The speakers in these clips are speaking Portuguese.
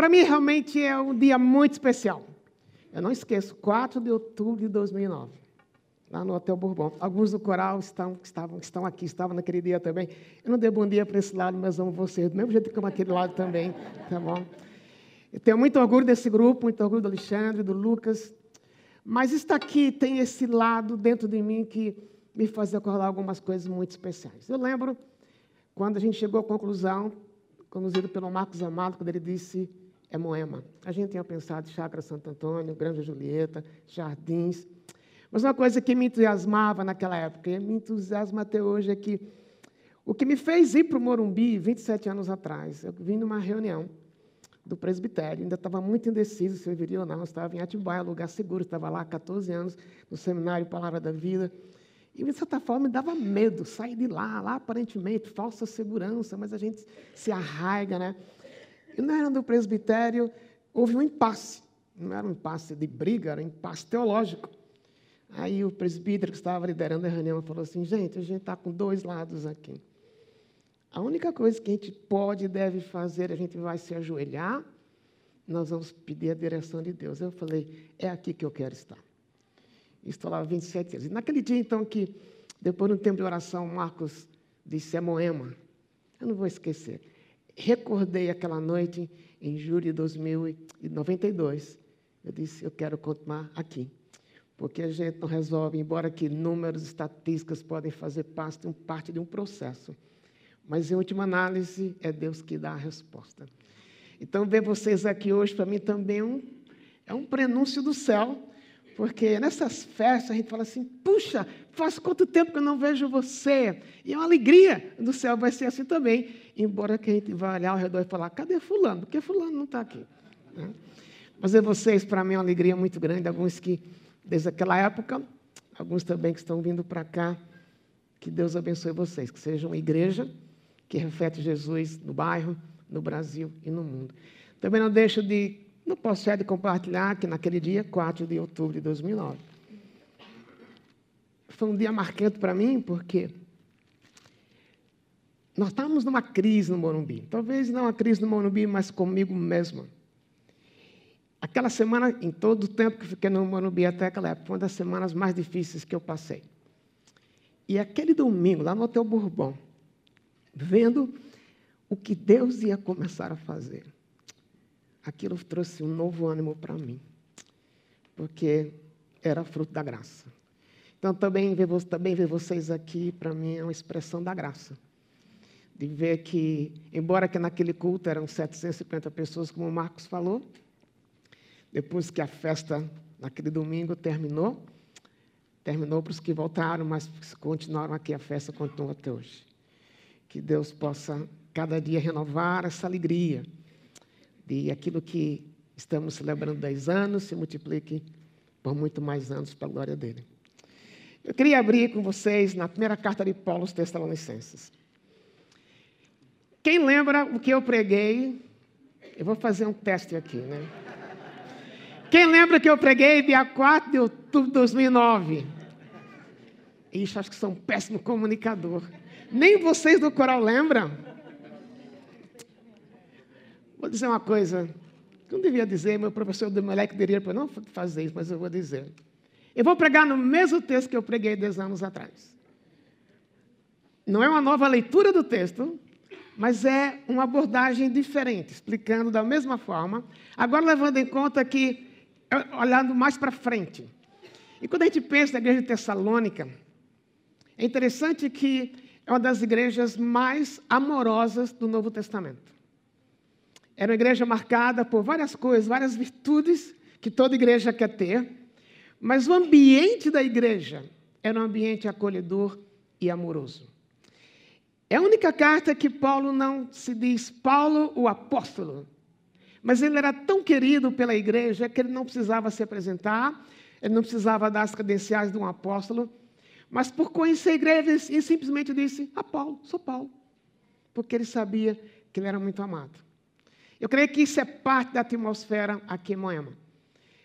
para mim realmente é um dia muito especial. Eu não esqueço, 4 de outubro de 2009, lá no Hotel Bourbon. Alguns do coral estão, estavam, estão aqui, estavam naquele dia também. Eu não dei bom dia para esse lado, mas amo vocês, do mesmo jeito que amo aquele lado também, tá bom? Eu tenho muito orgulho desse grupo, muito orgulho do Alexandre, do Lucas, mas está aqui tem esse lado dentro de mim que me faz acordar algumas coisas muito especiais. Eu lembro quando a gente chegou à conclusão, conduzido pelo Marcos Amado, quando ele disse é Moema. A gente tinha pensado Chácara Santo Antônio, Grande Julieta, Jardins. Mas uma coisa que me entusiasmava naquela época, e me entusiasma até hoje, é que o que me fez ir para o Morumbi 27 anos atrás, eu vim numa reunião do presbitério, ainda estava muito indeciso se eu viria ou não, eu estava em Atibaia, lugar seguro, estava lá há 14 anos, no seminário Palavra da Vida, e de certa forma me dava medo sair de lá, lá aparentemente, falsa segurança, mas a gente se arraiga, né? E na era do presbitério houve um impasse. Não era um impasse de briga, era um impasse teológico. Aí o presbítero que estava liderando a reunião falou assim: gente, a gente está com dois lados aqui. A única coisa que a gente pode e deve fazer, a gente vai se ajoelhar, nós vamos pedir a direção de Deus. Eu falei: é aqui que eu quero estar. Estou lá 27 anos. E naquele dia, então, que depois de um tempo de oração, Marcos disse: é Moema. Eu não vou esquecer recordei aquela noite em julho de 2092. Eu disse, eu quero continuar aqui. Porque a gente não resolve, embora que números, estatísticas podem fazer parte, parte de um processo. Mas, em última análise, é Deus que dá a resposta. Então, ver vocês aqui hoje, para mim, também é um, é um prenúncio do céu porque nessas festas a gente fala assim: puxa, faz quanto tempo que eu não vejo você? E é uma alegria do céu, vai ser assim também. Embora que a gente vá olhar ao redor e falar: cadê Fulano? Porque Fulano não está aqui. Né? Mas é vocês, para mim, é uma alegria muito grande. Alguns que, desde aquela época, alguns também que estão vindo para cá. Que Deus abençoe vocês, que sejam uma igreja que reflete Jesus no bairro, no Brasil e no mundo. Também não deixo de não posso deixar de compartilhar que naquele dia, 4 de outubro de 2009, foi um dia marcante para mim, porque nós estávamos numa crise no Morumbi. Talvez não uma crise no Morumbi, mas comigo mesmo. Aquela semana, em todo o tempo que fiquei no Morumbi até aquela época, foi uma das semanas mais difíceis que eu passei. E aquele domingo, lá no Hotel Bourbon, vendo o que Deus ia começar a fazer aquilo trouxe um novo ânimo para mim, porque era fruto da graça. Então, também ver, também ver vocês aqui, para mim, é uma expressão da graça. De ver que, embora que naquele culto eram 750 pessoas, como o Marcos falou, depois que a festa, naquele domingo, terminou, terminou para os que voltaram, mas continuaram aqui, a festa continua até hoje. Que Deus possa, cada dia, renovar essa alegria e aquilo que estamos celebrando 10 anos se multiplique por muito mais anos para a glória dele. Eu queria abrir com vocês na primeira carta de Paulo aos Tessalonicenses. Quem lembra o que eu preguei? Eu vou fazer um teste aqui, né? Quem lembra que eu preguei dia 4 de outubro de 2009? Ixi, acho que sou um péssimo comunicador. Nem vocês do coral lembram? Vou dizer uma coisa que não devia dizer, meu professor do moleque diria para não fazer isso, mas eu vou dizer. Eu vou pregar no mesmo texto que eu preguei 10 anos atrás. Não é uma nova leitura do texto, mas é uma abordagem diferente, explicando da mesma forma, agora levando em conta que, é, olhando mais para frente. E quando a gente pensa na igreja de Tessalônica, é interessante que é uma das igrejas mais amorosas do Novo Testamento. Era uma igreja marcada por várias coisas, várias virtudes que toda igreja quer ter, mas o ambiente da igreja era um ambiente acolhedor e amoroso. É a única carta que Paulo não se diz Paulo o apóstolo, mas ele era tão querido pela igreja que ele não precisava se apresentar, ele não precisava dar as credenciais de um apóstolo, mas por conhecer a igreja, ele simplesmente disse: Ah, Paulo, sou Paulo, porque ele sabia que ele era muito amado. Eu creio que isso é parte da atmosfera aqui em Moema.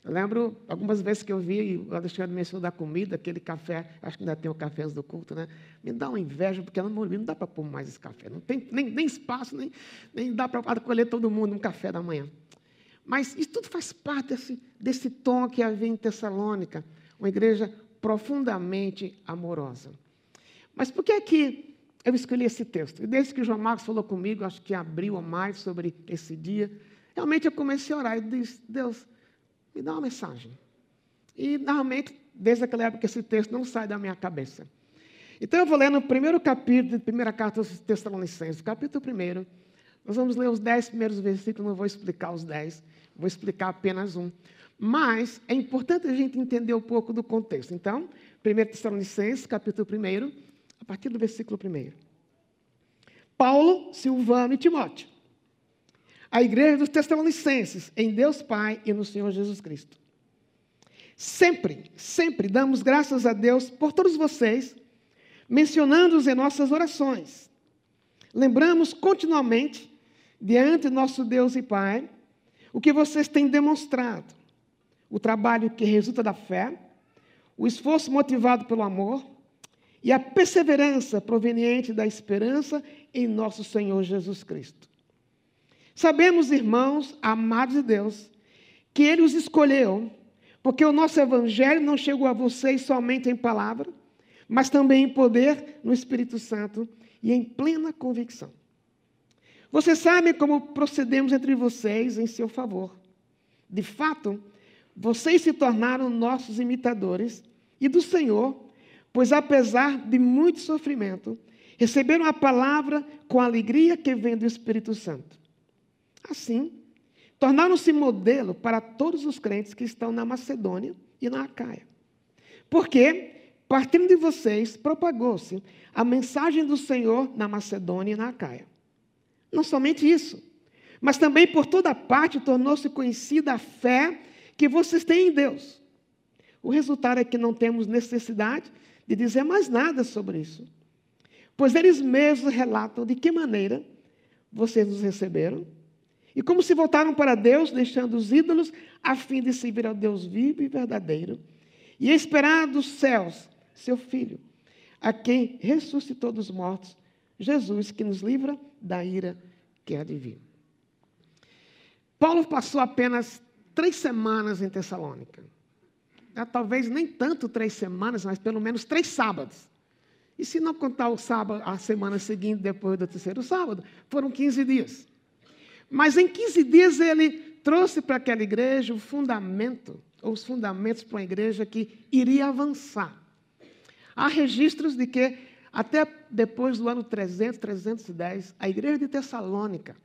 Eu lembro algumas vezes que eu vi o Alexandre mencionou da comida, aquele café, acho que ainda tem o café antes do culto, né? Me dá uma inveja, porque no não dá para pôr mais esse café. Não tem nem, nem espaço, nem, nem dá para acolher todo mundo um café da manhã. Mas isso tudo faz parte desse, desse tom que havia em Tessalônica, uma igreja profundamente amorosa. Mas por que é que eu escolhi esse texto? E desde que o João Marcos falou comigo, acho que abriu mais sobre esse dia, realmente eu comecei a orar e disse, Deus, me dá uma mensagem. E, normalmente, desde aquela época, esse texto não sai da minha cabeça. Então, eu vou ler no primeiro capítulo primeira carta aos Tessalonicenses, capítulo 1. Nós vamos ler os dez primeiros versículos, não vou explicar os dez, vou explicar apenas um. Mas é importante a gente entender um pouco do contexto. Então, 1 Tessalonicenses, capítulo 1, a partir do versículo 1. Paulo, Silvano e Timóteo. A igreja dos Tessalonicenses, em Deus Pai e no Senhor Jesus Cristo. Sempre, sempre damos graças a Deus por todos vocês, mencionando-os em nossas orações. Lembramos continuamente, diante nosso Deus e Pai, o que vocês têm demonstrado, o trabalho que resulta da fé, o esforço motivado pelo amor e a perseverança proveniente da esperança em nosso Senhor Jesus Cristo. Sabemos, irmãos, amados de Deus, que Ele os escolheu porque o nosso evangelho não chegou a vocês somente em palavra, mas também em poder no Espírito Santo e em plena convicção. Vocês sabem como procedemos entre vocês em seu favor. De fato, vocês se tornaram nossos imitadores e do Senhor, pois apesar de muito sofrimento, receberam a palavra com a alegria que vem do Espírito Santo. Assim, tornaram-se modelo para todos os crentes que estão na Macedônia e na Acaia. Porque, partindo de vocês, propagou-se a mensagem do Senhor na Macedônia e na Acaia. Não somente isso, mas também por toda parte tornou-se conhecida a fé que vocês têm em Deus. O resultado é que não temos necessidade de dizer mais nada sobre isso, pois eles mesmos relatam de que maneira vocês nos receberam e como se voltaram para Deus, deixando os ídolos, a fim de servir ao Deus vivo e verdadeiro, e esperar dos céus seu Filho, a quem ressuscitou dos mortos, Jesus, que nos livra da ira que há de vir. Paulo passou apenas três semanas em Tessalônica. Ah, talvez nem tanto três semanas, mas pelo menos três sábados. E se não contar o sábado, a semana seguinte, depois do terceiro sábado, foram 15 dias. Mas em 15 dias ele trouxe para aquela igreja o fundamento, ou os fundamentos para uma igreja que iria avançar. Há registros de que até depois do ano 300, 310, a igreja de Tessalônica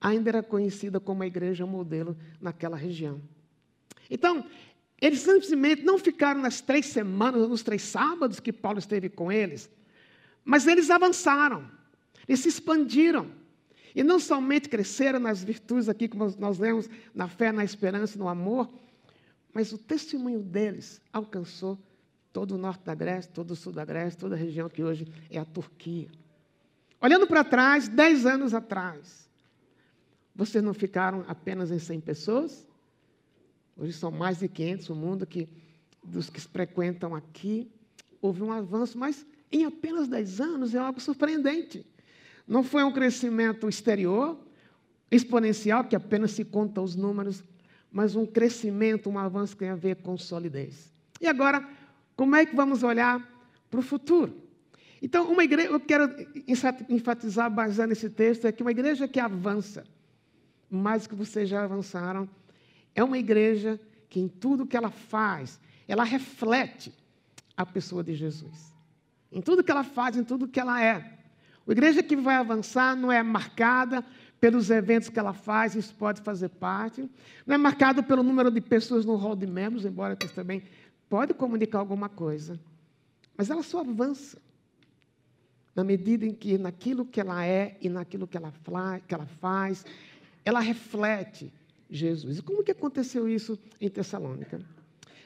ainda era conhecida como a igreja modelo naquela região. Então, eles simplesmente não ficaram nas três semanas, nos três sábados que Paulo esteve com eles, mas eles avançaram, eles se expandiram. E não somente cresceram nas virtudes aqui, como nós lemos, na fé, na esperança, no amor, mas o testemunho deles alcançou todo o norte da Grécia, todo o sul da Grécia, toda a região que hoje é a Turquia. Olhando para trás, dez anos atrás, vocês não ficaram apenas em 100 pessoas? Hoje são mais de 500 o mundo que, dos que frequentam aqui. Houve um avanço, mas em apenas 10 anos é algo surpreendente. Não foi um crescimento exterior, exponencial, que apenas se conta os números, mas um crescimento, um avanço que tem a ver com solidez. E agora, como é que vamos olhar para o futuro? Então, uma igreja, eu quero enfatizar, baseado nesse texto, é que uma igreja que avança, mais que vocês já avançaram, é uma igreja que em tudo que ela faz, ela reflete a pessoa de Jesus. Em tudo que ela faz, em tudo que ela é. A igreja que vai avançar não é marcada pelos eventos que ela faz, isso pode fazer parte. Não é marcado pelo número de pessoas no hall de membros, embora isso também pode comunicar alguma coisa. Mas ela só avança na medida em que naquilo que ela é e naquilo que ela, que ela faz, ela reflete Jesus. E como que aconteceu isso em Tessalônica?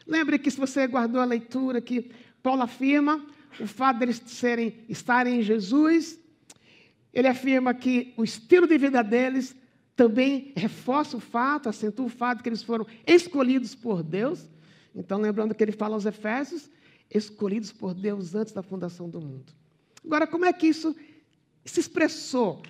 Lembre que se você guardou a leitura que Paulo afirma, o fato deles serem, estarem em Jesus ele afirma que o estilo de vida deles também reforça o fato, acentua o fato que eles foram escolhidos por Deus. Então, lembrando que ele fala aos Efésios, escolhidos por Deus antes da fundação do mundo. Agora, como é que isso se expressou?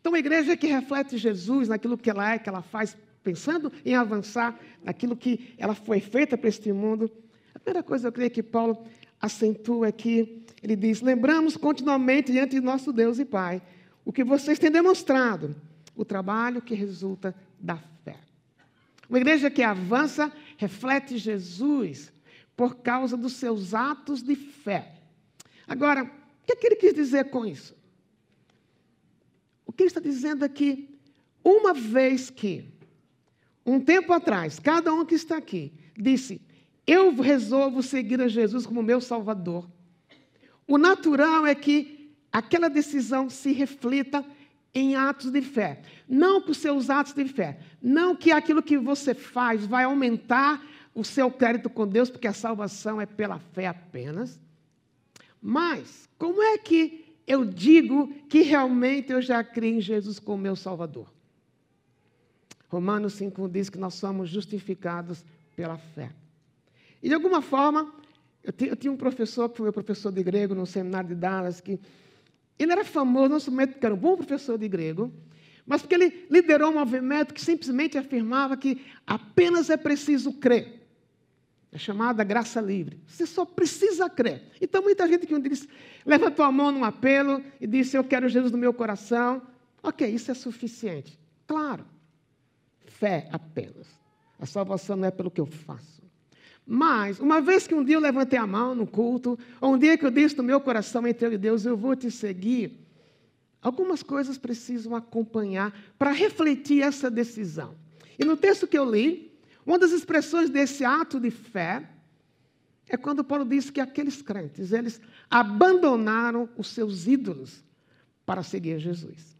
Então, a igreja que reflete Jesus naquilo que ela é, que ela faz pensando em avançar naquilo que ela foi feita para este mundo, a primeira coisa eu creio que Paulo acentua aqui, ele diz: lembramos continuamente diante de nosso Deus e Pai o que vocês têm demonstrado, o trabalho que resulta da fé. Uma igreja que avança reflete Jesus por causa dos seus atos de fé. Agora, o que, é que ele quis dizer com isso? O que ele está dizendo aqui, uma vez que, um tempo atrás, cada um que está aqui disse: Eu resolvo seguir a Jesus como meu Salvador. O natural é que aquela decisão se reflita em atos de fé. Não com seus atos de fé. Não que aquilo que você faz vai aumentar o seu crédito com Deus, porque a salvação é pela fé apenas. Mas, como é que eu digo que realmente eu já criei em Jesus como meu Salvador? Romanos 5 diz que nós somos justificados pela fé. E de alguma forma, eu, tinha um professor, que foi meu professor de grego no seminário de Dallas, que ele era famoso, não somente porque era um bom professor de grego, mas porque ele liderou um movimento que simplesmente afirmava que apenas é preciso crer. É chamada graça livre. Você só precisa crer. Então, muita gente que diz, levantou a mão num apelo e disse: Eu quero Jesus no meu coração. Ok, isso é suficiente. Claro. Fé apenas. A salvação não é pelo que eu faço. Mas, uma vez que um dia eu levantei a mão no culto, ou um dia que eu disse no meu coração entre eu Deus, eu vou te seguir, algumas coisas precisam acompanhar para refletir essa decisão. E no texto que eu li, uma das expressões desse ato de fé é quando Paulo diz que aqueles crentes, eles abandonaram os seus ídolos para seguir Jesus.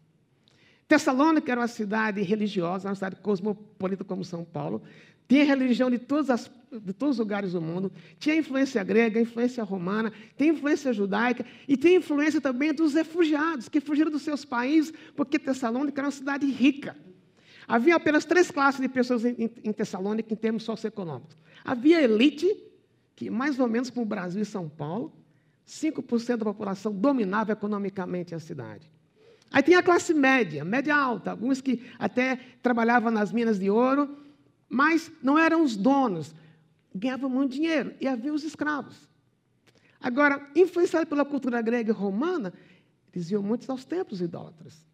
Tessalônica era uma cidade religiosa, uma cidade cosmopolita como São Paulo, tinha religião de, todas as, de todos os lugares do mundo, tinha influência grega, influência romana, tem influência judaica e tem influência também dos refugiados que fugiram dos seus países, porque Tessalônica era uma cidade rica. Havia apenas três classes de pessoas em, em Tessalônica em termos socioeconômicos. Havia elite, que mais ou menos como o Brasil e São Paulo, 5% da população dominava economicamente a cidade. Aí tinha a classe média, média alta, alguns que até trabalhavam nas minas de ouro, mas não eram os donos, ganhavam muito dinheiro, e havia os escravos. Agora, influenciado pela cultura grega e romana, eles iam muitos aos templos idólatras.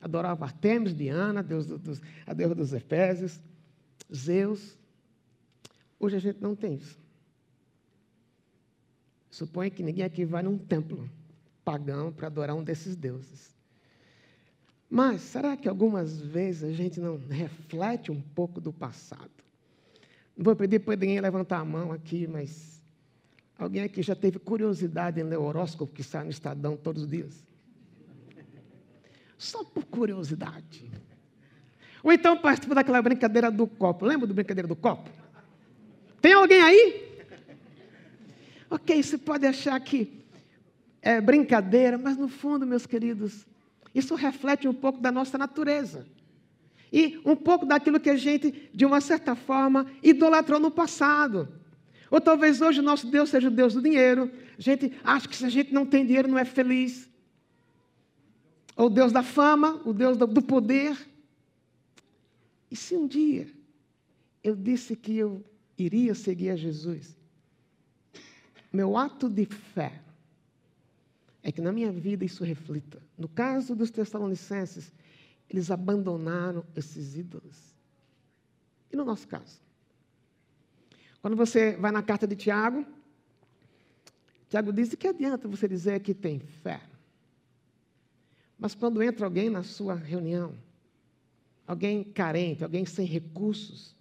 Adoravam Artemis, Diana, Deus dos, a Deus dos Efésios, Zeus. Hoje a gente não tem isso. Suponha que ninguém aqui vai num templo pagão para adorar um desses deuses. Mas será que algumas vezes a gente não reflete um pouco do passado? Não vou pedir para ninguém levantar a mão aqui, mas alguém aqui já teve curiosidade em ler o horóscopo que sai no Estadão todos os dias? Só por curiosidade. Ou então participa daquela brincadeira do copo. Lembra da brincadeira do copo? Tem alguém aí? Ok, você pode achar que é brincadeira, mas no fundo, meus queridos, isso reflete um pouco da nossa natureza. E um pouco daquilo que a gente, de uma certa forma, idolatrou no passado. Ou talvez hoje o nosso Deus seja o Deus do dinheiro. A gente acha que se a gente não tem dinheiro não é feliz. Ou o Deus da fama, o Deus do poder. E se um dia eu disse que eu iria seguir a Jesus, meu ato de fé é que na minha vida isso reflita. No caso dos Tessalonicenses, eles abandonaram esses ídolos. E no nosso caso? Quando você vai na carta de Tiago, Tiago diz que adianta você dizer que tem fé. Mas quando entra alguém na sua reunião, alguém carente, alguém sem recursos,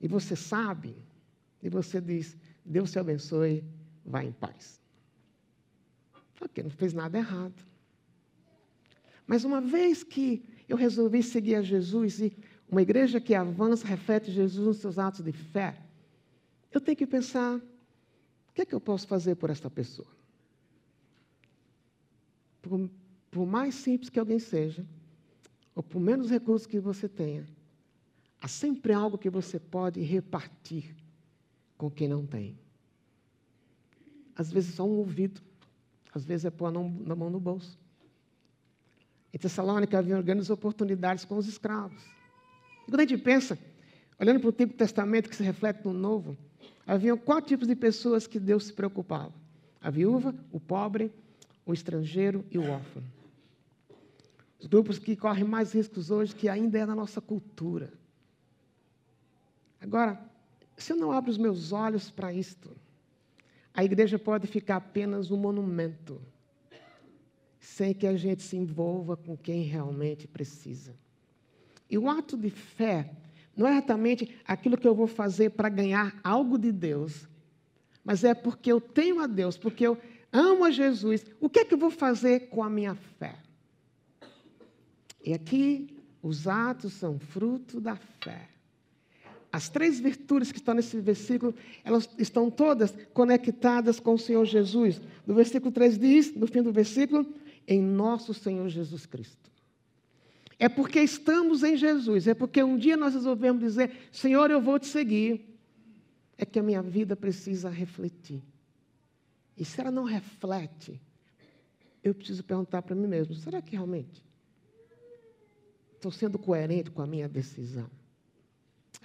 e você sabe, e você diz: Deus te abençoe, vá em paz. Ok, não fez nada errado. Mas uma vez que eu resolvi seguir a Jesus e uma igreja que avança, reflete Jesus nos seus atos de fé, eu tenho que pensar: o que é que eu posso fazer por esta pessoa? Por, por mais simples que alguém seja, ou por menos recursos que você tenha, há sempre algo que você pode repartir com quem não tem. Às vezes só um ouvido, às vezes é pôr a mão no bolso. Em Tessalônica havia grandes oportunidades com os escravos. E quando a gente pensa, olhando para o Antigo Testamento que se reflete no Novo, haviam quatro tipos de pessoas que Deus se preocupava: a viúva, o pobre, o estrangeiro e o órfão. Os grupos que correm mais riscos hoje, que ainda é na nossa cultura. Agora, se eu não abro os meus olhos para isto, a igreja pode ficar apenas um monumento, sem que a gente se envolva com quem realmente precisa. E o ato de fé não é exatamente aquilo que eu vou fazer para ganhar algo de Deus, mas é porque eu tenho a Deus, porque eu amo a Jesus. O que é que eu vou fazer com a minha fé? E aqui os atos são fruto da fé. As três virtudes que estão nesse versículo, elas estão todas conectadas com o Senhor Jesus. No versículo 3 diz, no fim do versículo, em nosso Senhor Jesus Cristo. É porque estamos em Jesus, é porque um dia nós resolvemos dizer: Senhor, eu vou te seguir. É que a minha vida precisa refletir. E se ela não reflete, eu preciso perguntar para mim mesmo: será que realmente estou sendo coerente com a minha decisão?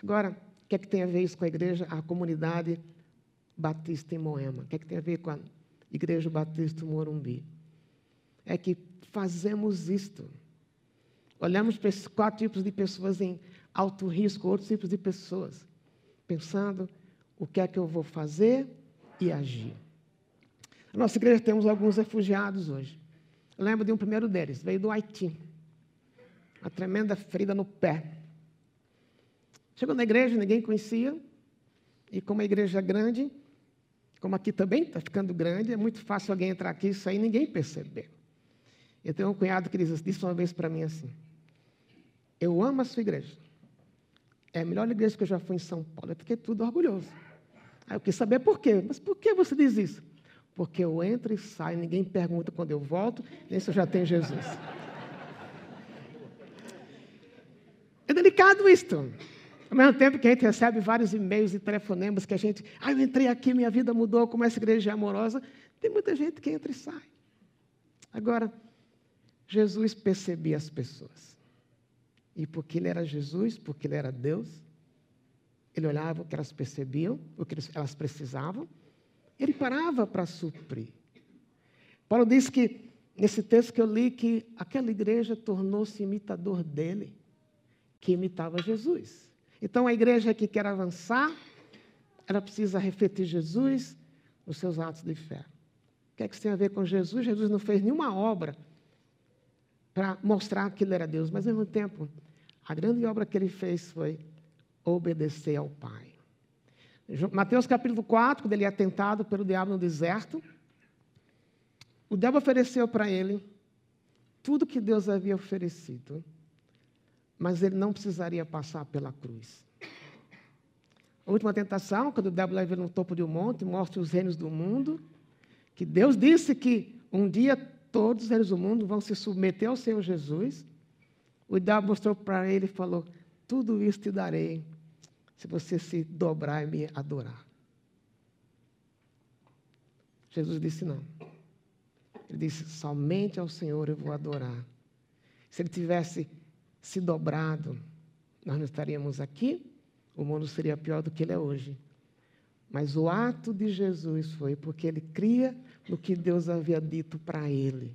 Agora, o que é que tem a ver isso com a igreja, a comunidade batista em Moema? O que é que tem a ver com a igreja batista Morumbi? É que fazemos isto. Olhamos para esses quatro tipos de pessoas em alto risco, outros tipos de pessoas, pensando o que é que eu vou fazer e agir. Na nossa igreja temos alguns refugiados hoje. Eu lembro de um primeiro deles, veio do Haiti. Uma tremenda ferida no pé. Chegou na igreja, ninguém conhecia. E como a igreja é grande, como aqui também está ficando grande, é muito fácil alguém entrar aqui e sair e ninguém perceber. Eu tenho um cunhado que disse uma vez para mim assim: Eu amo a sua igreja. É a melhor igreja que eu já fui em São Paulo. Eu fiquei tudo orgulhoso. Aí eu quis saber por quê. Mas por que você diz isso? Porque eu entro e saio, ninguém pergunta quando eu volto, nem se eu já tenho Jesus. É delicado isto. Ao mesmo tempo que a gente recebe vários e-mails e telefonemas que a gente, ah, eu entrei aqui, minha vida mudou, como essa igreja é amorosa, tem muita gente que entra e sai. Agora, Jesus percebia as pessoas. E porque ele era Jesus, porque ele era Deus, ele olhava o que elas percebiam, o que elas precisavam, ele parava para suprir. Paulo diz que, nesse texto que eu li, que aquela igreja tornou-se imitador dele, que imitava Jesus. Então, a igreja que quer avançar, ela precisa refletir Jesus nos seus atos de fé. O que é que isso tem a ver com Jesus? Jesus não fez nenhuma obra para mostrar que ele era Deus, mas, ao mesmo tempo, a grande obra que ele fez foi obedecer ao Pai. Mateus capítulo 4, quando ele é tentado pelo diabo no deserto, o diabo ofereceu para ele tudo que Deus havia oferecido, mas ele não precisaria passar pela cruz. A última tentação, quando o diabo leva ele no topo de um monte, mostra os reinos do mundo, que Deus disse que um dia todos os reinos do mundo vão se submeter ao Senhor Jesus. O diabo mostrou para ele e falou: Tudo isso te darei se você se dobrar e me adorar. Jesus disse não. Ele disse: somente ao Senhor eu vou adorar. Se ele tivesse se dobrado, nós não estaríamos aqui, o mundo seria pior do que ele é hoje. Mas o ato de Jesus foi porque ele cria no que Deus havia dito para ele.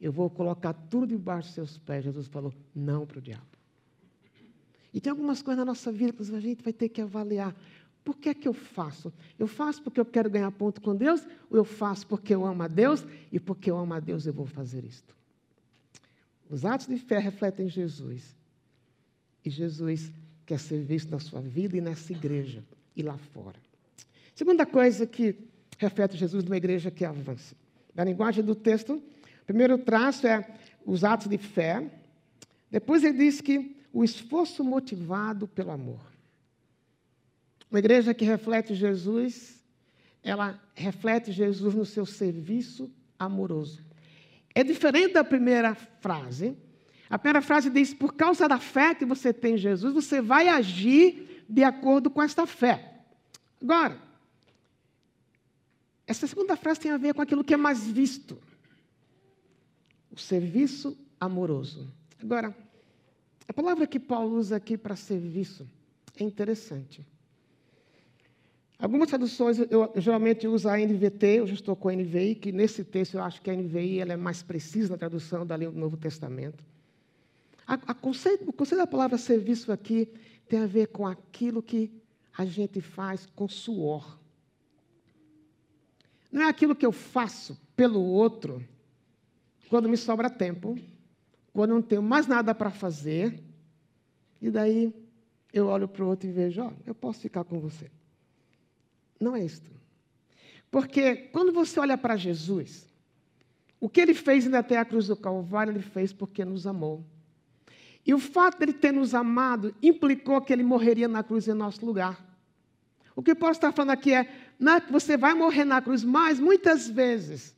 Eu vou colocar tudo debaixo dos seus pés. Jesus falou: não para o diabo. E tem algumas coisas na nossa vida que a gente vai ter que avaliar. Por que é que eu faço? Eu faço porque eu quero ganhar ponto com Deus? Ou eu faço porque eu amo a Deus? E porque eu amo a Deus eu vou fazer isto? Os atos de fé refletem Jesus. E Jesus quer ser visto na sua vida e nessa igreja e lá fora. Segunda coisa que reflete Jesus numa igreja que avança. Na linguagem do texto, o primeiro traço é os atos de fé. Depois ele diz que o esforço motivado pelo amor. Uma igreja que reflete Jesus, ela reflete Jesus no seu serviço amoroso. É diferente da primeira frase. A primeira frase diz: por causa da fé que você tem em Jesus, você vai agir de acordo com esta fé. Agora, essa segunda frase tem a ver com aquilo que é mais visto: o serviço amoroso. Agora, A palavra que Paulo usa aqui para serviço é interessante. Algumas traduções, eu, eu, geralmente uso a NVT, eu já estou com a NVI, que nesse texto eu acho que a NVI ela é mais precisa na tradução da lei do Novo Testamento. A, a conceito, o conceito da palavra serviço aqui tem a ver com aquilo que a gente faz com suor. Não é aquilo que eu faço pelo outro quando me sobra tempo, quando não tenho mais nada para fazer, e daí eu olho para o outro e vejo, ó, oh, eu posso ficar com você. Não é isto. Porque quando você olha para Jesus, o que ele fez ainda até a cruz do Calvário, ele fez porque nos amou. E o fato dele ter nos amado implicou que ele morreria na cruz em nosso lugar. O que Paulo está falando aqui é, é que você vai morrer na cruz, mas muitas vezes,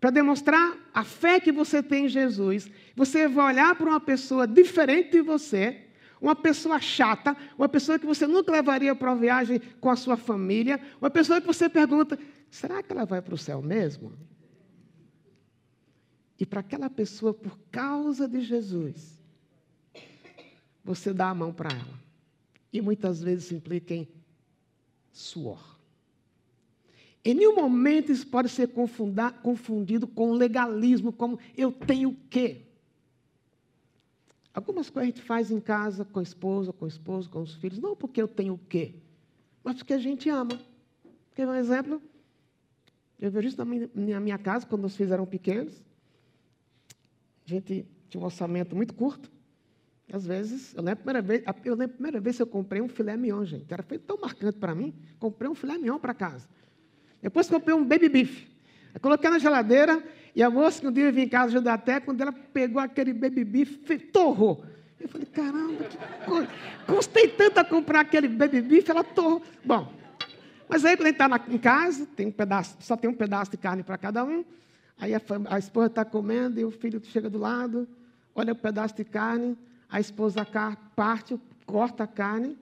para demonstrar a fé que você tem em Jesus, você vai olhar para uma pessoa diferente de você, uma pessoa chata, uma pessoa que você nunca levaria para uma viagem com a sua família, uma pessoa que você pergunta: será que ela vai para o céu mesmo? E para aquela pessoa, por causa de Jesus, você dá a mão para ela. E muitas vezes implica em suor. Em nenhum momento isso pode ser confundido com legalismo, como eu tenho o quê? Algumas coisas a gente faz em casa, com a esposa, com o esposo, com os filhos, não porque eu tenho o quê, mas porque a gente ama. Quer um exemplo? Eu vejo isso na minha, na minha casa, quando os filhos eram pequenos. A gente tinha um orçamento muito curto. Às vezes, eu lembro a primeira vez, eu lembro a primeira vez que eu comprei um filé mignon, gente. Era feito tão marcante para mim. Comprei um filé mignon para casa. Depois comprei um baby beef. Eu coloquei na geladeira e a moça, que dia eu vim em casa ajudar até, quando ela pegou aquele baby beef, torrou. Eu falei, caramba, que coisa. Custei tanto a comprar aquele baby beef, ela torrou. Bom, mas aí quando a gente está em casa, tem um pedaço, só tem um pedaço de carne para cada um. Aí a, a esposa está comendo e o filho chega do lado, olha o pedaço de carne, a esposa parte, corta a carne,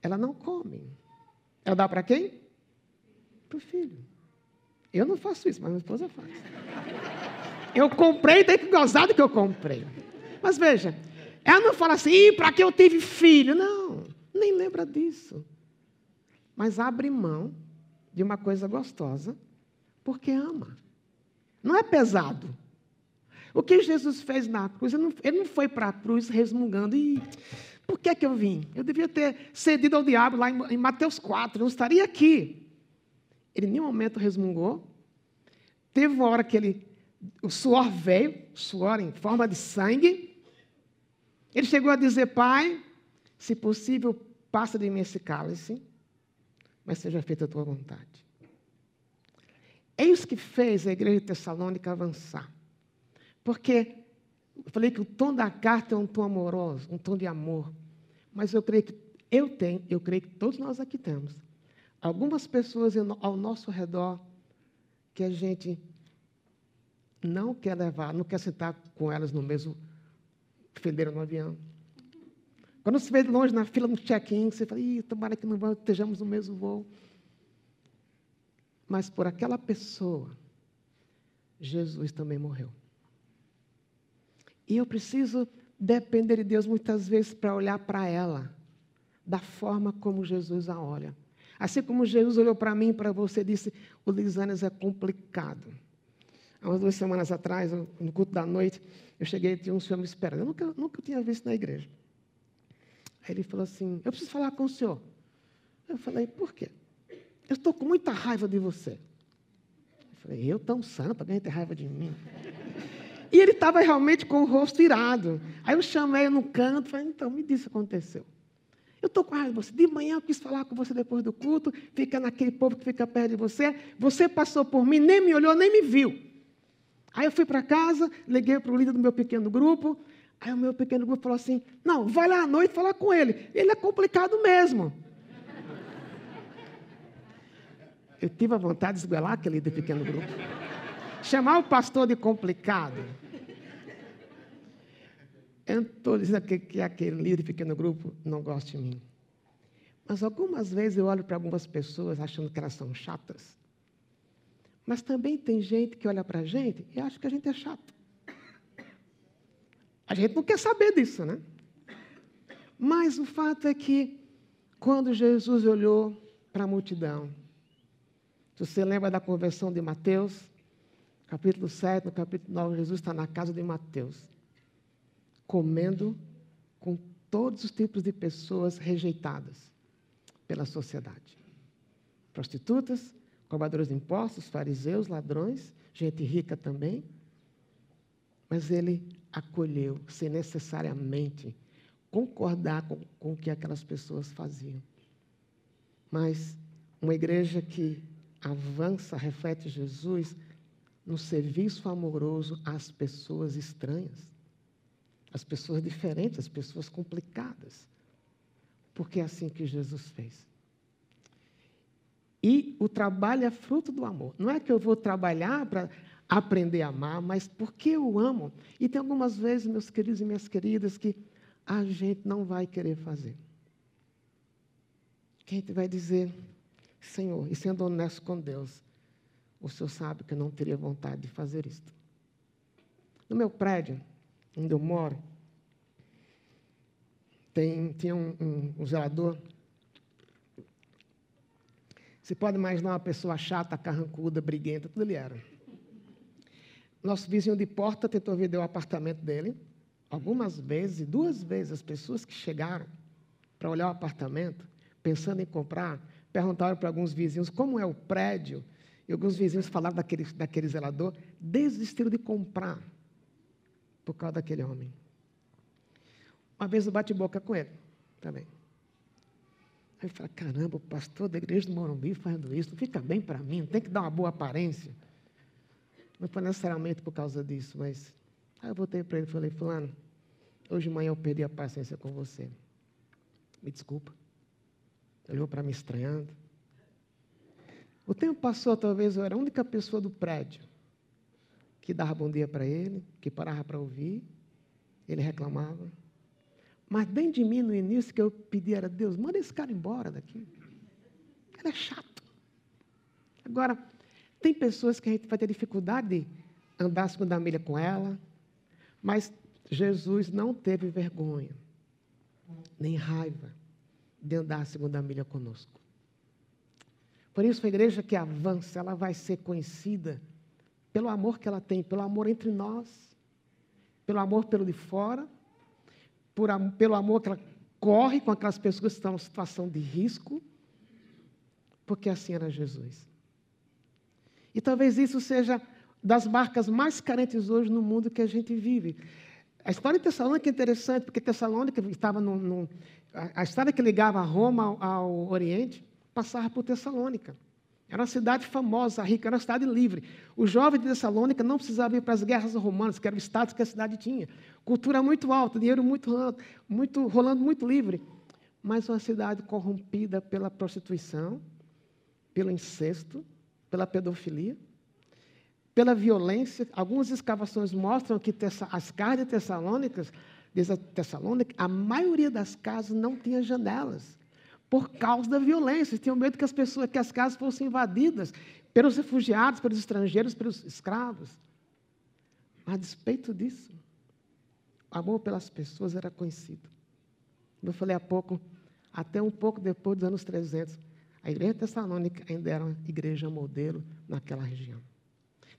ela não come. Ela dá para quem? Para o filho. Eu não faço isso, mas minha esposa faz. Eu comprei, tem que gozar do que eu comprei. Mas veja, ela não fala assim, para que eu tive filho? Não, nem lembra disso. Mas abre mão de uma coisa gostosa, porque ama. Não é pesado. O que Jesus fez na cruz, ele não, ele não foi para a cruz resmungando. E por que, que eu vim? Eu devia ter cedido ao diabo lá em, em Mateus 4, não estaria aqui. Ele em nenhum momento resmungou. Teve uma hora que ele, o suor veio, suor em forma de sangue. Ele chegou a dizer: Pai, se possível, passa de mim esse cálice, mas seja feita a tua vontade. É isso que fez a igreja de Tessalônica avançar. Porque eu falei que o tom da carta é um tom amoroso, um tom de amor. Mas eu creio que eu tenho, eu creio que todos nós aqui temos algumas pessoas ao nosso redor que a gente não quer levar, não quer sentar com elas no mesmo fileiro no avião. Quando você vê de longe na fila no check-in, você fala, Ih, tomara que não estejamos no mesmo voo. Mas por aquela pessoa, Jesus também morreu. E eu preciso depender de Deus muitas vezes para olhar para ela da forma como Jesus a olha. Assim como Jesus olhou para mim e para você e disse: o Lisânias é complicado. Há umas duas semanas atrás, no culto da noite, eu cheguei e tinha um senhor me esperando. Eu nunca, nunca tinha visto na igreja. Aí ele falou assim: Eu preciso falar com o senhor. Eu falei: Por quê? Eu estou com muita raiva de você. Eu falei: Eu tão santo, alguém tem raiva de mim. E ele estava realmente com o rosto irado. Aí eu chamei no canto, falei: Então, me disse o que aconteceu. Eu estou com raiva de você. De manhã eu quis falar com você depois do culto, fica naquele povo que fica perto de você. Você passou por mim, nem me olhou, nem me viu. Aí eu fui para casa, liguei para o líder do meu pequeno grupo. Aí o meu pequeno grupo falou assim: Não, vai lá à noite falar com ele. Ele é complicado mesmo. Eu tive a vontade de esguelar aquele líder do pequeno grupo. Chamar o pastor de complicado. Eu não estou dizendo que, que aquele líder pequeno grupo não gosta de mim. Mas algumas vezes eu olho para algumas pessoas achando que elas são chatas. Mas também tem gente que olha para a gente e acha que a gente é chato. A gente não quer saber disso, né? Mas o fato é que, quando Jesus olhou para a multidão, se você lembra da conversão de Mateus, capítulo 7, no capítulo 9, Jesus está na casa de Mateus, comendo com todos os tipos de pessoas rejeitadas pela sociedade: prostitutas, cobradores de impostos, fariseus, ladrões, gente rica também. Mas ele acolheu, sem necessariamente concordar com, com o que aquelas pessoas faziam. Mas uma igreja que avança, reflete Jesus no serviço amoroso às pessoas estranhas, às pessoas diferentes, às pessoas complicadas. Porque é assim que Jesus fez. E o trabalho é fruto do amor. Não é que eu vou trabalhar para aprender a amar, mas porque eu amo. E tem algumas vezes, meus queridos e minhas queridas, que a gente não vai querer fazer. Que a gente vai dizer, Senhor, e sendo honesto com Deus, o Senhor sabe que eu não teria vontade de fazer isto. No meu prédio, onde eu moro, tem, tinha um, um, um zelador. Você pode imaginar uma pessoa chata, carrancuda, briguenta, tudo ele era. Nosso vizinho de porta tentou vender o apartamento dele. Algumas vezes, duas vezes, as pessoas que chegaram para olhar o apartamento, pensando em comprar, perguntaram para alguns vizinhos como é o prédio, e alguns vizinhos falaram daquele, daquele zelador, desistiram de comprar por causa daquele homem. Uma vez eu bate boca com ele também. Aí eu falei, caramba, o pastor da igreja do Morumbi fazendo isso, não fica bem para mim, não tem que dar uma boa aparência. Não foi necessariamente por causa disso, mas aí eu voltei para ele e falei, fulano, hoje de manhã eu perdi a paciência com você. Me desculpa. Ele olhou para mim estranhando. O tempo passou, talvez eu era a única pessoa do prédio que dava bom dia para ele, que parava para ouvir. Ele reclamava. Mas bem de mim no início que eu pedi era Deus, manda esse cara embora daqui. Ele é chato. Agora, tem pessoas que a gente vai ter dificuldade de andar segunda milha com ela, mas Jesus não teve vergonha, nem raiva de andar a segunda milha conosco. Por isso, a igreja que avança, ela vai ser conhecida pelo amor que ela tem, pelo amor entre nós, pelo amor pelo de fora, por, pelo amor que ela corre com aquelas pessoas que estão em situação de risco, porque assim era Jesus. E talvez isso seja das marcas mais carentes hoje no mundo que a gente vive. A história de Tessalônica é interessante, porque Tessalônica estava no, no a, estrada que ligava Roma ao, ao Oriente passava por Tessalônica. Era uma cidade famosa, rica, era uma cidade livre. O jovem de Tessalônica não precisava ir para as guerras romanas, que era o status que a cidade tinha. Cultura muito alta, dinheiro muito, muito rolando muito livre. Mas uma cidade corrompida pela prostituição, pelo incesto, pela pedofilia, pela violência. Algumas escavações mostram que as casas de Tessalônicas, diz a Tessalônica, a maioria das casas não tinha janelas por causa da violência. Eles tinham medo que as pessoas, que as casas fossem invadidas pelos refugiados, pelos estrangeiros, pelos escravos. Mas, a despeito disso, o amor pelas pessoas era conhecido. Como eu falei há pouco, até um pouco depois dos anos 300, a igreja tessalônica ainda era uma igreja modelo naquela região.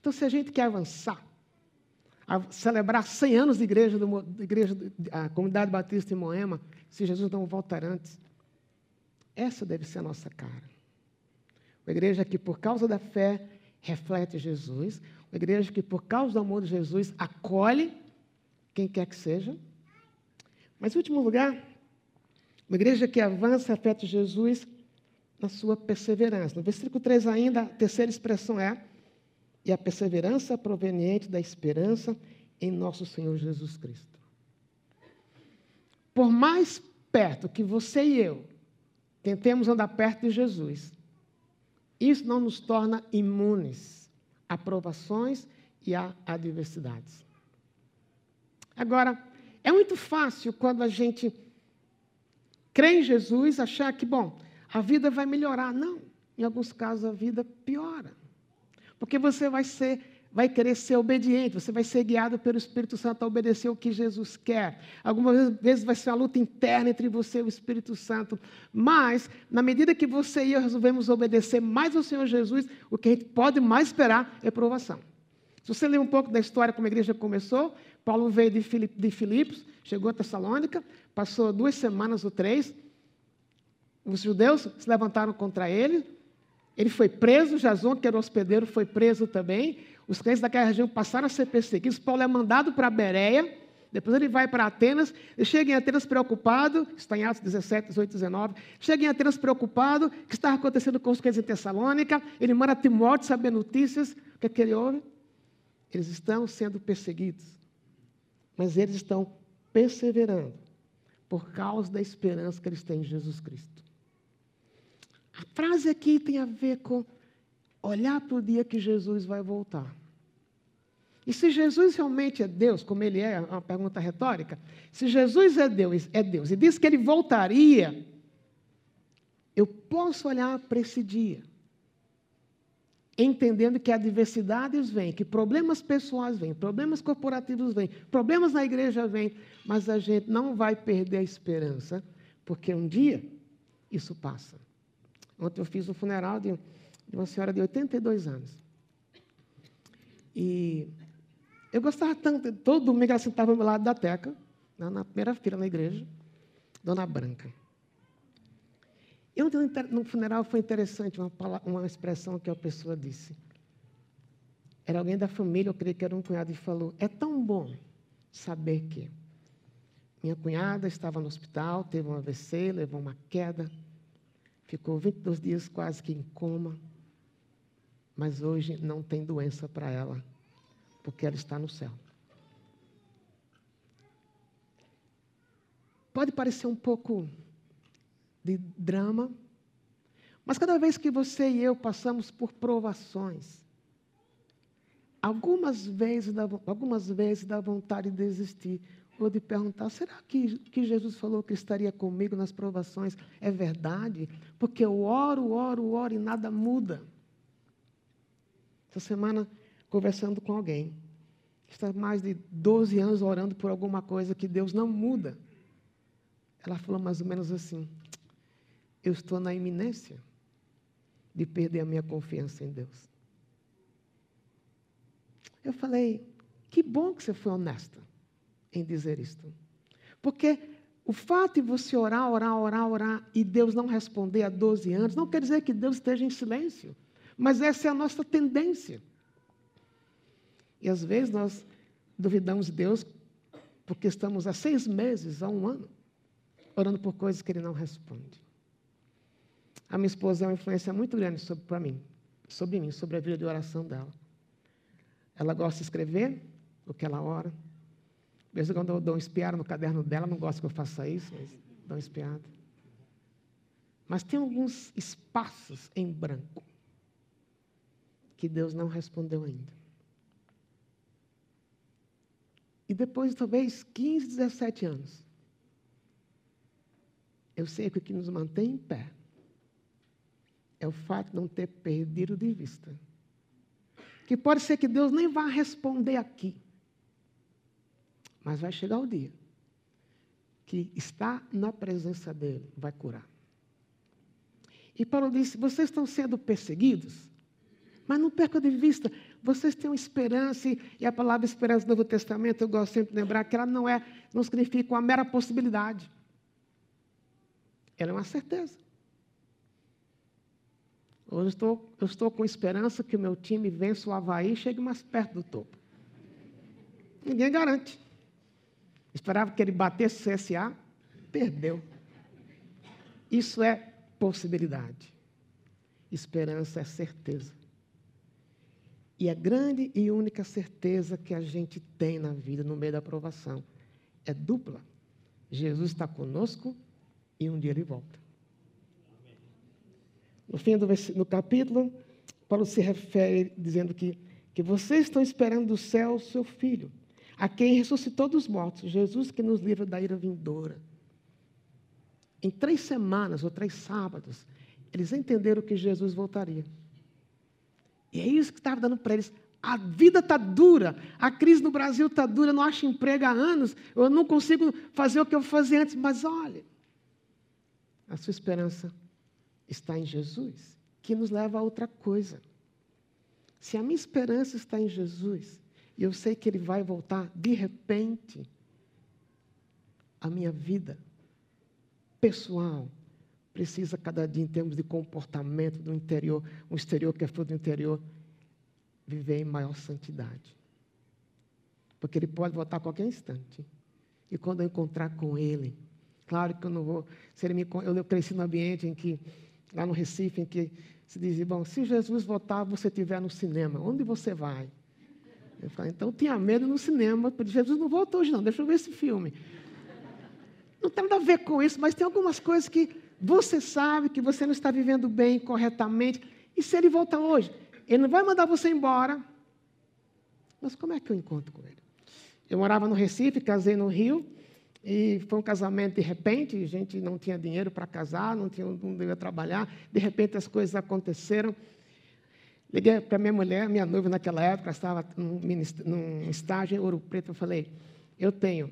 Então, se a gente quer avançar, celebrar 100 anos de igreja, do, de igreja a comunidade batista em Moema, se Jesus não voltar antes, essa deve ser a nossa cara. Uma igreja que, por causa da fé, reflete Jesus. Uma igreja que, por causa do amor de Jesus, acolhe quem quer que seja. Mas, em último lugar, uma igreja que avança e reflete Jesus na sua perseverança. No versículo 3 ainda, a terceira expressão é e a perseverança proveniente da esperança em nosso Senhor Jesus Cristo. Por mais perto que você e eu Tentemos andar perto de Jesus. Isso não nos torna imunes a provações e a adversidades. Agora, é muito fácil quando a gente crê em Jesus achar que, bom, a vida vai melhorar. Não, em alguns casos a vida piora. Porque você vai ser vai querer ser obediente, você vai ser guiado pelo Espírito Santo a obedecer o que Jesus quer. Algumas vezes vai ser uma luta interna entre você e o Espírito Santo, mas, na medida que você e eu resolvemos obedecer mais ao Senhor Jesus, o que a gente pode mais esperar é provação. Se você ler um pouco da história como a igreja começou, Paulo veio de, Filipos, chegou a Tessalônica, passou duas semanas ou três, os judeus se levantaram contra ele, ele foi preso, Jason, que era hospedeiro, foi preso também. Os crentes daquela região passaram a ser perseguidos. Paulo é mandado para Bereia, depois ele vai para Atenas, ele chega em Atenas preocupado, está em Atos 17, 18, 19, chega em Atenas preocupado, o que está acontecendo com os crentes em Tessalônica, ele manda Timóteo saber notícias, o que, é que ele ouve? Eles estão sendo perseguidos, mas eles estão perseverando por causa da esperança que eles têm em Jesus Cristo. A frase aqui tem a ver com olhar para o dia que Jesus vai voltar. E se Jesus realmente é Deus, como ele é, é uma pergunta retórica, se Jesus é Deus, é Deus e diz que ele voltaria, eu posso olhar para esse dia, entendendo que adversidades vêm, que problemas pessoais vêm, problemas corporativos vêm, problemas na igreja vêm, mas a gente não vai perder a esperança, porque um dia isso passa. Ontem eu fiz o funeral de, de uma senhora de 82 anos. E eu gostava tanto, todo domingo ela sentava ao meu lado da teca, na primeira fila na igreja, Dona Branca. E ontem no funeral foi interessante uma, uma expressão que a pessoa disse. Era alguém da família, eu creio que era um cunhado, e falou: É tão bom saber que minha cunhada estava no hospital, teve um AVC, levou uma queda, ficou 22 dias quase que em coma, mas hoje não tem doença para ela, porque ela está no céu. Pode parecer um pouco de drama, mas cada vez que você e eu passamos por provações, algumas vezes dá, algumas vezes dá vontade de desistir, ou de perguntar: será que, que Jesus falou que estaria comigo nas provações é verdade? Porque eu oro, oro, oro e nada muda. Essa semana, conversando com alguém, está mais de 12 anos orando por alguma coisa que Deus não muda. Ela falou mais ou menos assim: eu estou na iminência de perder a minha confiança em Deus. Eu falei: que bom que você foi honesta em dizer isto. Porque o fato de você orar, orar, orar, orar e Deus não responder há 12 anos, não quer dizer que Deus esteja em silêncio. Mas essa é a nossa tendência. E às vezes nós duvidamos de Deus porque estamos há seis meses, há um ano, orando por coisas que Ele não responde. A minha esposa é uma influência muito grande sobre, para mim, sobre mim, sobre a vida de oração dela. Ela gosta de escrever o que ela ora. De quando eu dou um espiado no caderno dela, não gosto que eu faça isso, mas dou um espiado. Mas tem alguns espaços em branco que Deus não respondeu ainda. E depois de talvez 15, 17 anos, eu sei que o que nos mantém em pé é o fato de não ter perdido de vista. Que pode ser que Deus nem vá responder aqui. Mas vai chegar o dia que está na presença dele vai curar. E Paulo disse: vocês estão sendo perseguidos, mas não percam de vista, vocês têm uma esperança, e a palavra esperança do Novo Testamento, eu gosto sempre de lembrar que ela não é, não significa uma mera possibilidade. Ela é uma certeza. Hoje eu estou, eu estou com esperança que o meu time vença o Havaí e chegue mais perto do topo. Ninguém garante. Esperava que ele batesse o CSA, perdeu. Isso é possibilidade. Esperança é certeza. E a grande e única certeza que a gente tem na vida, no meio da aprovação, é dupla. Jesus está conosco e um dia ele volta. No fim do no capítulo, Paulo se refere dizendo que, que vocês estão esperando do céu o seu filho a quem ressuscitou dos mortos, Jesus que nos livra da ira vindoura. Em três semanas ou três sábados, eles entenderam que Jesus voltaria. E é isso que estava dando para eles A vida está dura, a crise no Brasil está dura, eu não acho emprego há anos, eu não consigo fazer o que eu fazia antes, mas olha, a sua esperança está em Jesus, que nos leva a outra coisa. Se a minha esperança está em Jesus, e eu sei que Ele vai voltar de repente, a minha vida pessoal precisa cada dia, em termos de comportamento do interior, um exterior que é fruto do interior, viver em maior santidade. Porque Ele pode voltar a qualquer instante. E quando eu encontrar com Ele, claro que eu não vou. Se ele me, eu cresci num ambiente em que, lá no Recife, em que se dizia: bom, se Jesus voltar, você estiver no cinema, onde você vai? Eu falei, então tinha medo no cinema, porque Jesus não voltou hoje, não, deixa eu ver esse filme. Não tem nada a ver com isso, mas tem algumas coisas que você sabe que você não está vivendo bem, corretamente. E se ele voltar hoje? Ele não vai mandar você embora. Mas como é que eu encontro com ele? Eu morava no Recife, casei no Rio, e foi um casamento de repente, a gente não tinha dinheiro para casar, não tinha não ia trabalhar, de repente as coisas aconteceram. Liguei para minha mulher, minha noiva naquela época, estava num, num estágio em Ouro Preto, eu falei, eu tenho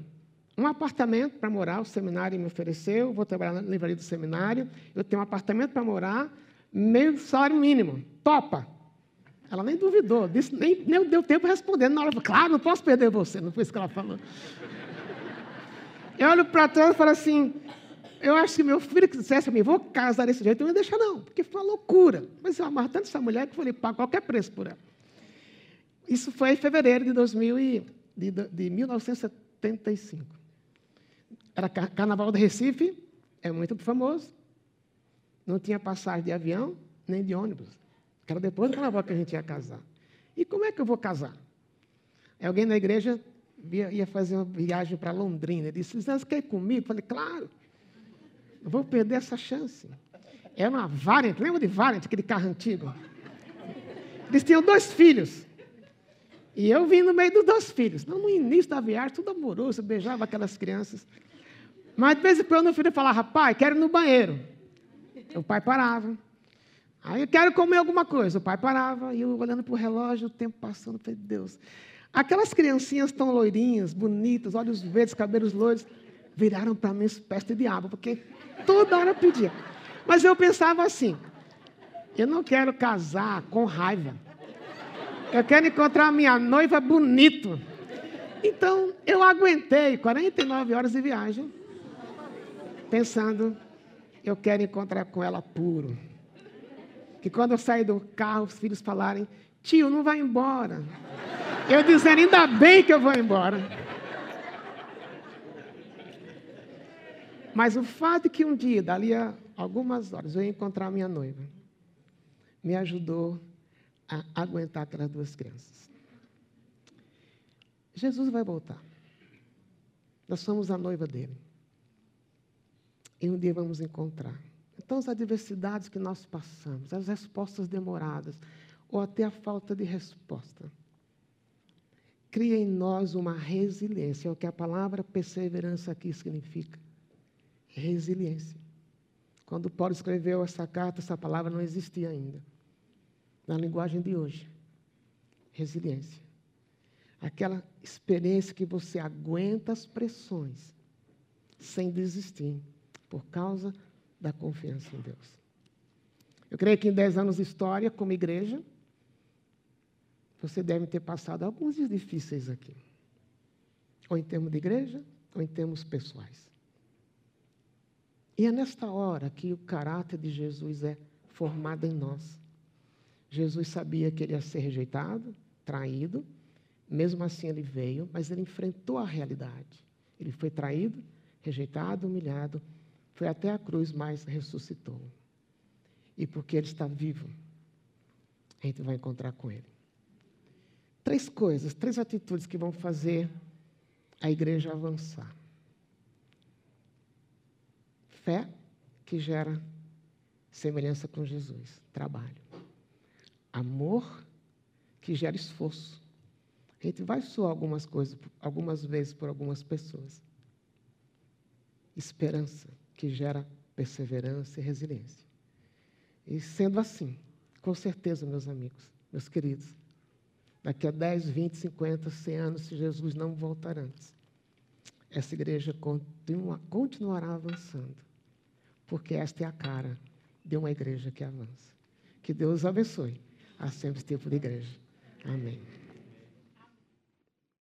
um apartamento para morar, o seminário me ofereceu, vou trabalhar na livraria do seminário, eu tenho um apartamento para morar, meio salário mínimo, topa. Ela nem duvidou, disse, nem, nem deu tempo respondendo. Na hora, claro, não posso perder você, não foi isso que ela falou. Eu olho para trás e falo assim, eu acho que meu filho que dissesse a mim, vou casar desse jeito, eu não ia deixar não, porque foi uma loucura. Mas eu amarro tanto essa mulher que falei, pago qualquer preço por ela. Isso foi em fevereiro de, 2000 e, de, de 1975. Era Carnaval do Recife, é muito famoso. Não tinha passagem de avião, nem de ônibus. Era depois do Carnaval que a gente ia casar. E como é que eu vou casar? Alguém na igreja ia fazer uma viagem para Londrina. Ele disse, você quer ir comigo? Eu falei, claro. Não vou perder essa chance. Era uma Variant, lembra de Variant, aquele carro antigo? Eles tinham dois filhos. E eu vim no meio dos dois filhos. Não, no início da viagem, tudo amoroso, beijava aquelas crianças. Mas de vez em quando o filho falava, pai, quero ir no banheiro. O pai parava. Aí eu quero comer alguma coisa. O pai parava, e eu olhando para o relógio, o tempo passando, falei, Deus. Aquelas criancinhas tão loirinhas, bonitas, olhos verdes, cabelos loiros, viraram para mim espécie de diabo, porque toda hora pedia. Mas eu pensava assim: eu não quero casar com raiva. Eu quero encontrar minha noiva bonito. Então, eu aguentei 49 horas de viagem, pensando, eu quero encontrar com ela puro. Que quando eu saí do carro, os filhos falarem, tio, não vai embora. Eu dizendo, ainda bem que eu vou embora. Mas o fato de que um dia, dali a algumas horas, eu ia encontrar minha noiva, me ajudou a aguentar aquelas duas crianças. Jesus vai voltar. Nós somos a noiva dele. E um dia vamos encontrar. Então, as adversidades que nós passamos, as respostas demoradas, ou até a falta de resposta, cria em nós uma resiliência, é o que a palavra perseverança aqui significa resiliência. Quando Paulo escreveu essa carta, essa palavra não existia ainda. Na linguagem de hoje, resiliência. Aquela experiência que você aguenta as pressões sem desistir, por causa da confiança em Deus. Eu creio que em dez anos de história, como igreja, você deve ter passado alguns dias difíceis aqui. Ou em termos de igreja, ou em termos pessoais. E é nesta hora que o caráter de Jesus é formado em nós. Jesus sabia que ele ia ser rejeitado, traído, mesmo assim ele veio, mas ele enfrentou a realidade. Ele foi traído, rejeitado, humilhado, foi até a cruz, mas ressuscitou. E porque ele está vivo, a gente vai encontrar com ele. Três coisas, três atitudes que vão fazer a igreja avançar fé que gera semelhança com Jesus, trabalho. Amor que gera esforço. A gente vai suar algumas coisas, algumas vezes por algumas pessoas. Esperança que gera perseverança e resiliência. E sendo assim, com certeza, meus amigos, meus queridos, daqui a 10, 20, 50, 100 anos, se Jesus não voltar antes, essa igreja continua, continuará avançando, porque esta é a cara de uma igreja que avança. Que Deus abençoe a sempre tipo de igreja. Amém.